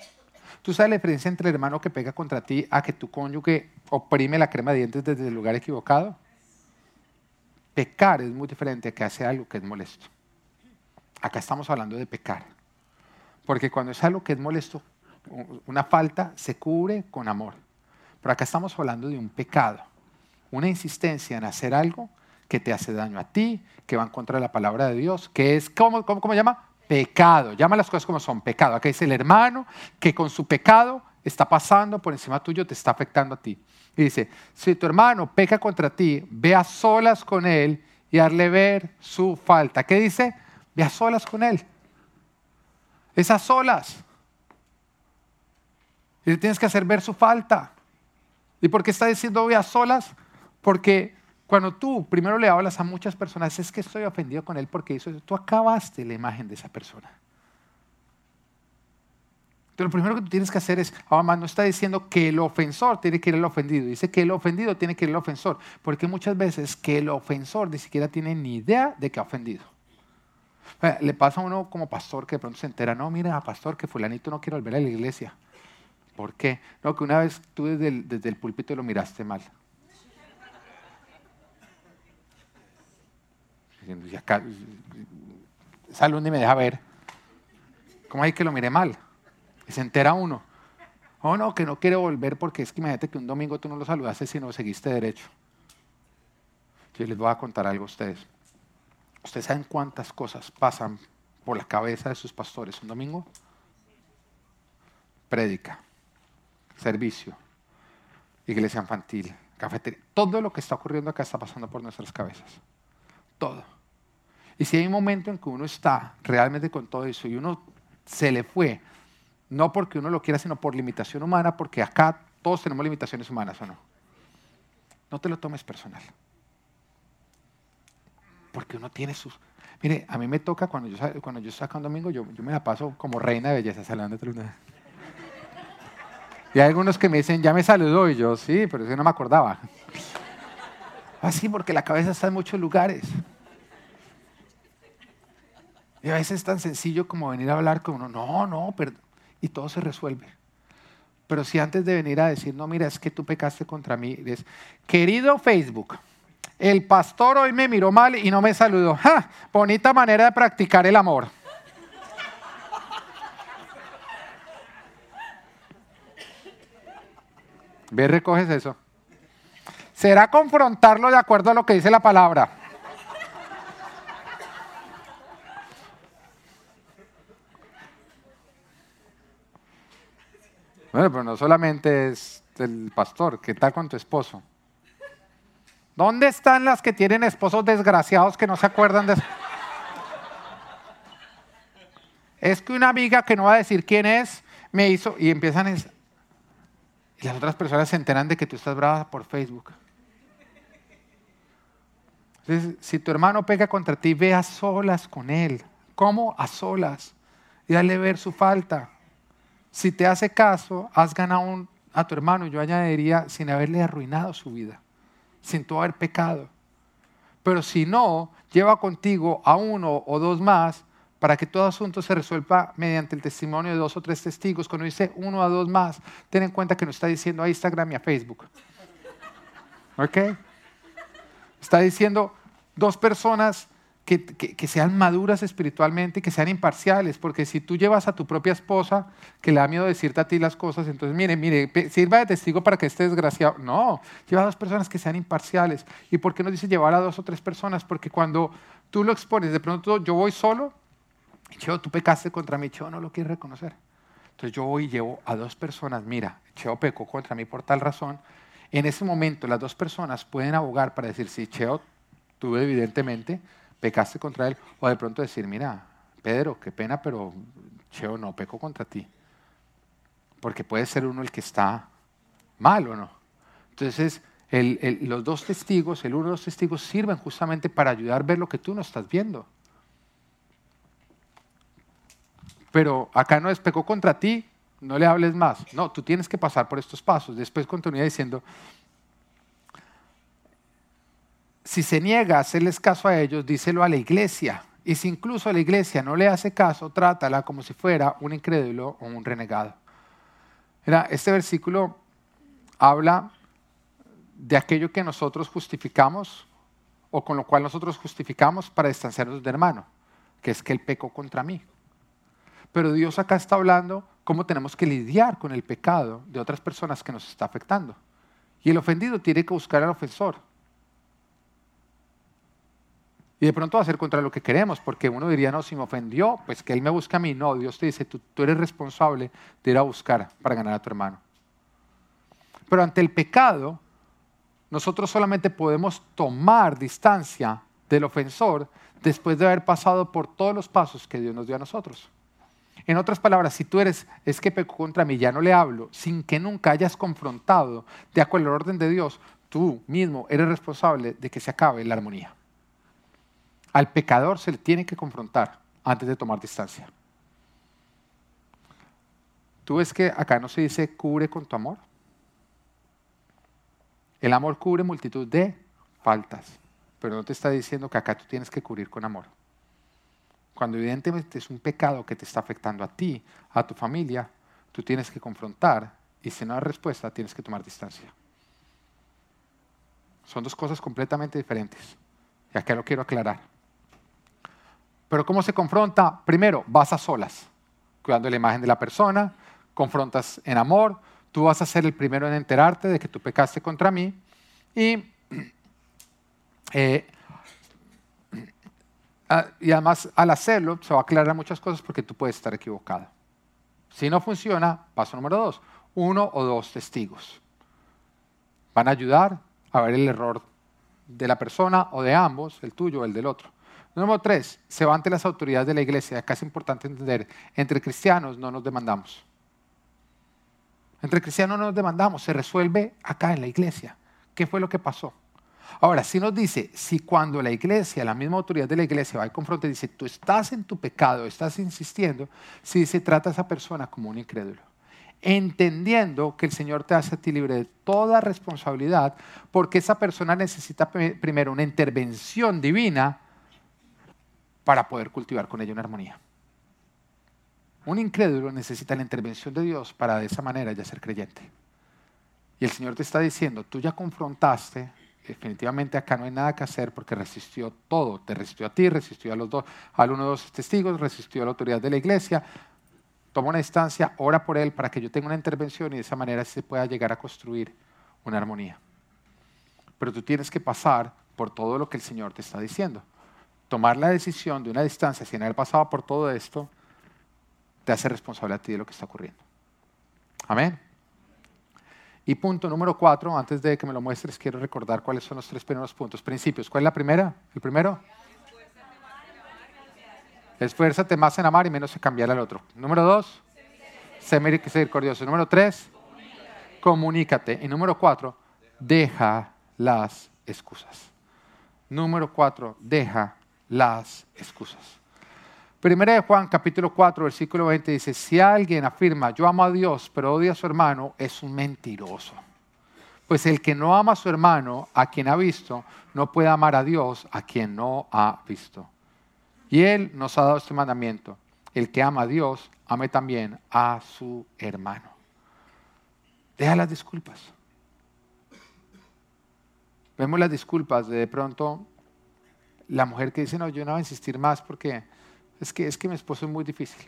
[SPEAKER 1] ¿Tú sabes la diferencia entre el hermano que pega contra ti a que tu cónyuge oprime la crema de dientes desde el lugar equivocado? Pecar es muy diferente a que hace algo que es molesto. Acá estamos hablando de pecar. Porque cuando es algo que es molesto, una falta se cubre con amor. Pero acá estamos hablando de un pecado, una insistencia en hacer algo que te hace daño a ti, que va en contra de la palabra de Dios, que es, ¿cómo, cómo, cómo llama? Pecado. Llama las cosas como son, pecado. Acá dice el hermano que con su pecado está pasando por encima tuyo, te está afectando a ti. Y dice, si tu hermano peca contra ti, ve a solas con él y hazle ver su falta. ¿Qué dice? Ve a solas con Él. Es a solas. Y le tienes que hacer ver su falta. ¿Y por qué está diciendo ve a solas? Porque cuando tú primero le hablas a muchas personas, es que estoy ofendido con él porque hizo eso. Tú acabaste la imagen de esa persona. Entonces, lo primero que tú tienes que hacer es, ahora no está diciendo que el ofensor tiene que ir al ofendido, dice que el ofendido tiene que ir al ofensor, porque muchas veces que el ofensor ni siquiera tiene ni idea de que ha ofendido. Le pasa a uno como pastor que de pronto se entera, no, mira, pastor, que fulanito no quiere volver a la iglesia. ¿Por qué? No, que una vez tú desde el, desde púlpito lo miraste mal. Y acá, sale y me deja ver. ¿Cómo hay que lo mire mal? Y se entera uno. Oh, no, que no quiere volver porque es que imagínate que un domingo tú no lo saludaste sino seguiste derecho. Yo les voy a contar algo a ustedes. ¿Ustedes saben cuántas cosas pasan por la cabeza de sus pastores un domingo? Prédica, servicio, iglesia infantil, cafetería. Todo lo que está ocurriendo acá está pasando por nuestras cabezas. Todo. Y si hay un momento en que uno está realmente con todo eso y uno se le fue, no porque uno lo quiera, sino por limitación humana, porque acá todos tenemos limitaciones humanas, ¿o no? No te lo tomes personal porque uno tiene sus... Mire, a mí me toca cuando yo, cuando yo saco un domingo, yo, yo me la paso como reina de belleza luna. Y hay algunos que me dicen, ya me saludó, y yo, sí, pero yo no me acordaba. Así, porque la cabeza está en muchos lugares. Y a veces es tan sencillo como venir a hablar con uno, no, no, pero... y todo se resuelve. Pero si antes de venir a decir, no, mira, es que tú pecaste contra mí, es, querido Facebook, el pastor hoy me miró mal y no me saludó. ¡Ja! Bonita manera de practicar el amor. Ve, recoges eso. Será confrontarlo de acuerdo a lo que dice la palabra. Bueno, pero no solamente es el pastor, ¿qué tal con tu esposo? ¿Dónde están las que tienen esposos desgraciados que no se acuerdan de eso? es que una amiga que no va a decir quién es, me hizo, y empiezan, es, y las otras personas se enteran de que tú estás brava por Facebook. Entonces, si tu hermano pega contra ti, ve a solas con él. ¿Cómo? A solas. Y dale ver su falta. Si te hace caso, has ganado a tu hermano, yo añadiría, sin haberle arruinado su vida, sin tú haber pecado. Pero si no, lleva contigo a uno o dos más para que todo asunto se resuelva mediante el testimonio de dos o tres testigos. Cuando dice uno o dos más, ten en cuenta que no está diciendo a Instagram y a Facebook. ¿Ok? Está diciendo dos personas que, sean maduras espiritualmente y que sean imparciales, porque si tú llevas a tu propia esposa que le da miedo decirte a ti las cosas, entonces mire, mire, sirva de testigo para que esté desgraciado. No, lleva a dos personas que sean imparciales. ¿Y por qué no dice llevar a dos o tres personas? Porque cuando tú lo expones, de pronto yo voy solo, Cheo, tú pecaste contra mí, Cheo no lo quiere reconocer. Entonces yo voy y llevo a dos personas, mira, Cheo pecó contra mí por tal razón. En ese momento las dos personas pueden abogar para decir, sí, Cheo, tú evidentemente pecaste contra él, o de pronto decir, mira, Pedro, qué pena, pero Cheo no pecó contra ti. Porque puede ser uno el que está mal o no. Entonces, los dos testigos, el uno de los testigos sirven justamente para ayudar a ver lo que tú no estás viendo. Pero acá no es pecó contra ti, no le hables más. No, tú tienes que pasar por estos pasos. Después continúa diciendo, si se niega a hacerles caso a ellos, díselo a la iglesia. Y si incluso la iglesia no le hace caso, trátala como si fuera un incrédulo o un renegado. este versículo habla de aquello que nosotros justificamos o con lo cual nosotros justificamos para distanciarnos de hermano, que es que él pecó contra mí. Pero Dios acá está hablando cómo tenemos que lidiar con el pecado de otras personas que nos está afectando. Y el ofendido tiene que buscar al ofensor. Y de pronto va a ser contra lo que queremos, porque uno diría, no, si me ofendió, pues que él me busca a mí. No, Dios te dice, tú, tú eres responsable de ir a buscar para ganar a tu hermano. Pero ante el pecado, nosotros solamente podemos tomar distancia del ofensor después de haber pasado por todos los pasos que Dios nos dio a nosotros. En otras palabras, si tú eres, es que pecó contra mí, ya no le hablo, sin que nunca hayas confrontado de acuerdo al orden de Dios, tú mismo eres responsable de que se acabe la armonía. Al pecador se le tiene que confrontar antes de tomar distancia. ¿Tú ves que acá no se dice cubre con tu amor? El amor cubre multitud de faltas, pero no te está diciendo que acá tú tienes que cubrir con amor. Cuando evidentemente es un pecado que te está afectando a ti, a tu familia, tú tienes que confrontar y si no hay respuesta tienes que tomar distancia. Son dos cosas completamente diferentes. Y acá lo quiero aclarar. Pero ¿cómo se confronta? Primero, vas a solas, cuidando la imagen de la persona, confrontas en amor, tú vas a ser el primero en enterarte de que tú pecaste contra mí y eh, y además al hacerlo se va a aclarar muchas cosas porque tú puedes estar equivocado. Si no funciona, paso número dos, uno o dos testigos. Van a ayudar a ver el error de la persona o de ambos, el tuyo o el del otro. Número tres, se va ante las autoridades de la iglesia. Acá es importante entender, entre cristianos no nos demandamos. Entre cristianos no nos demandamos, se resuelve acá en la iglesia. ¿Qué fue lo que pasó? Ahora, si nos dice, si cuando la iglesia, la misma autoridad de la iglesia va y confronta y dice, tú estás en tu pecado, estás insistiendo, si se trata a esa persona como un incrédulo. Entendiendo que el Señor te hace a ti libre de toda responsabilidad, porque esa persona necesita primero una intervención divina para poder cultivar con ella una armonía. Un incrédulo necesita la intervención de Dios para de esa manera ya ser creyente. Y el Señor te está diciendo, tú ya confrontaste definitivamente acá no hay nada que hacer porque resistió todo. Te resistió a ti, resistió a los dos, al uno de los testigos, resistió a la autoridad de la iglesia. Toma una instancia, ora por él para que yo tenga una intervención y de esa manera se pueda llegar a construir una armonía. Pero tú tienes que pasar por todo lo que el Señor te está diciendo. Tomar la decisión de una distancia sin haber pasado por todo esto te hace responsable a ti de lo que está ocurriendo. Amén. Y punto número cuatro, antes de que me lo muestres, quiero recordar cuáles son los tres primeros puntos. Principios. ¿Cuál es la primera? ¿El primero? Esfuérzate más en amar y menos en cambiar al otro. Número dos, sé misericordioso. Número tres, comunícate. Y número cuatro, deja las excusas. Número cuatro, deja las excusas. Primera de Juan capítulo 4, versículo 20 dice, si alguien afirma, yo amo a Dios, pero odia a su hermano, es un mentiroso. Pues el que no ama a su hermano, a quien ha visto, no puede amar a Dios, a quien no ha visto. Y Él nos ha dado este mandamiento. El que ama a Dios, ame también a su hermano. Deja las disculpas. Vemos las disculpas de, de pronto la mujer que dice, no, yo no voy a insistir más porque es que, es que mi esposo es muy difícil.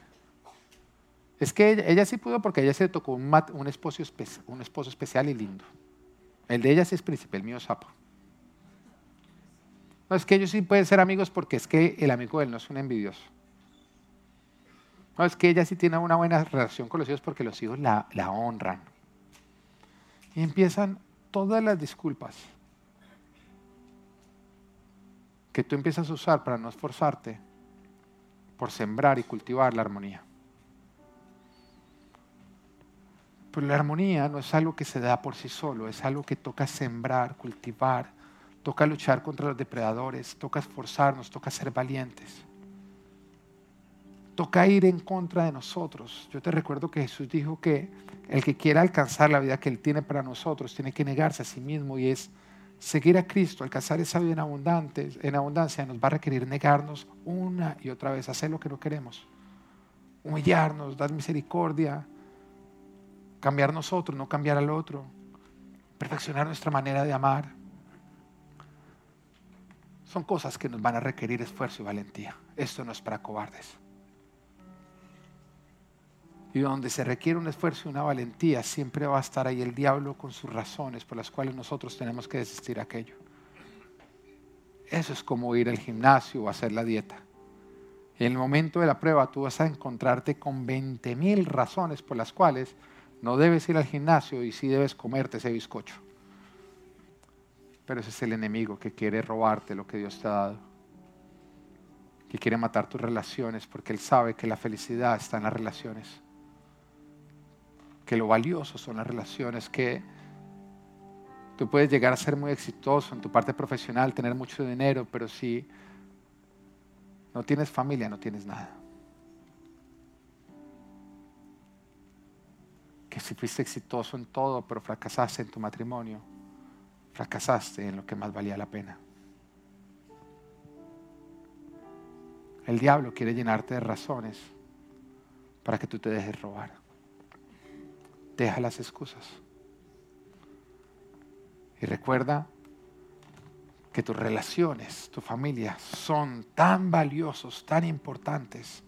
[SPEAKER 1] Es que ella, sí pudo porque ella se tocó un, un, esposo un esposo especial y lindo. El de ella sí es príncipe, el mío es sapo. No, es que ellos sí pueden ser amigos porque es que el amigo de él no es un envidioso. No, es que ella sí tiene una buena relación con los hijos porque los hijos la, la honran. Y empiezan todas las disculpas que tú empiezas a usar para no esforzarte por sembrar y cultivar la armonía. Pero la armonía no es algo que se da por sí solo, es algo que toca sembrar, cultivar, toca luchar contra los depredadores, toca esforzarnos, toca ser valientes. Toca ir en contra de nosotros. Yo te recuerdo que Jesús dijo que el que quiera alcanzar la vida que Él tiene para nosotros tiene que negarse a sí mismo y es seguir a Cristo, alcanzar esa vida en, abundante, en abundancia, nos va a requerir negarnos una y otra vez, hacer lo que no queremos, humillarnos, dar misericordia, cambiar nosotros, no cambiar al otro, perfeccionar nuestra manera de amar. Son cosas que nos van a requerir esfuerzo y valentía. Esto no es para cobardes y donde se requiere un esfuerzo y una valentía, siempre va a estar ahí el diablo con sus razones por las cuales nosotros tenemos que desistir aquello. Eso es como ir al gimnasio o hacer la dieta. En el momento de la prueba tú vas a encontrarte con 20 mil razones por las cuales no debes ir al gimnasio y sí debes comerte ese bizcocho. Pero ese es el enemigo que quiere robarte lo que Dios te ha dado. Que quiere matar tus relaciones porque él sabe que la felicidad está en las relaciones que lo valioso son las relaciones, que tú puedes llegar a ser muy exitoso en tu parte profesional, tener mucho dinero, pero si no tienes familia, no tienes nada. Que si fuiste exitoso en todo, pero fracasaste en tu matrimonio, fracasaste en lo que más valía la pena. El diablo quiere llenarte de razones para que tú te dejes robar. Deja las excusas. Y recuerda que tus relaciones, tu familia son tan valiosos, tan importantes,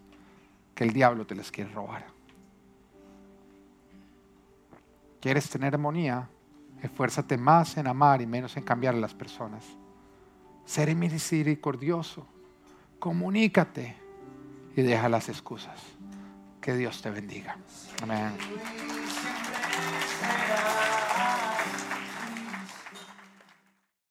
[SPEAKER 1] que el diablo te las quiere robar. ¿Quieres tener armonía? Esfuérzate más en amar y menos en cambiar a las personas. Ser misericordioso. Comunícate y deja las excusas. Que Dios te bendiga. Amén. Thank you.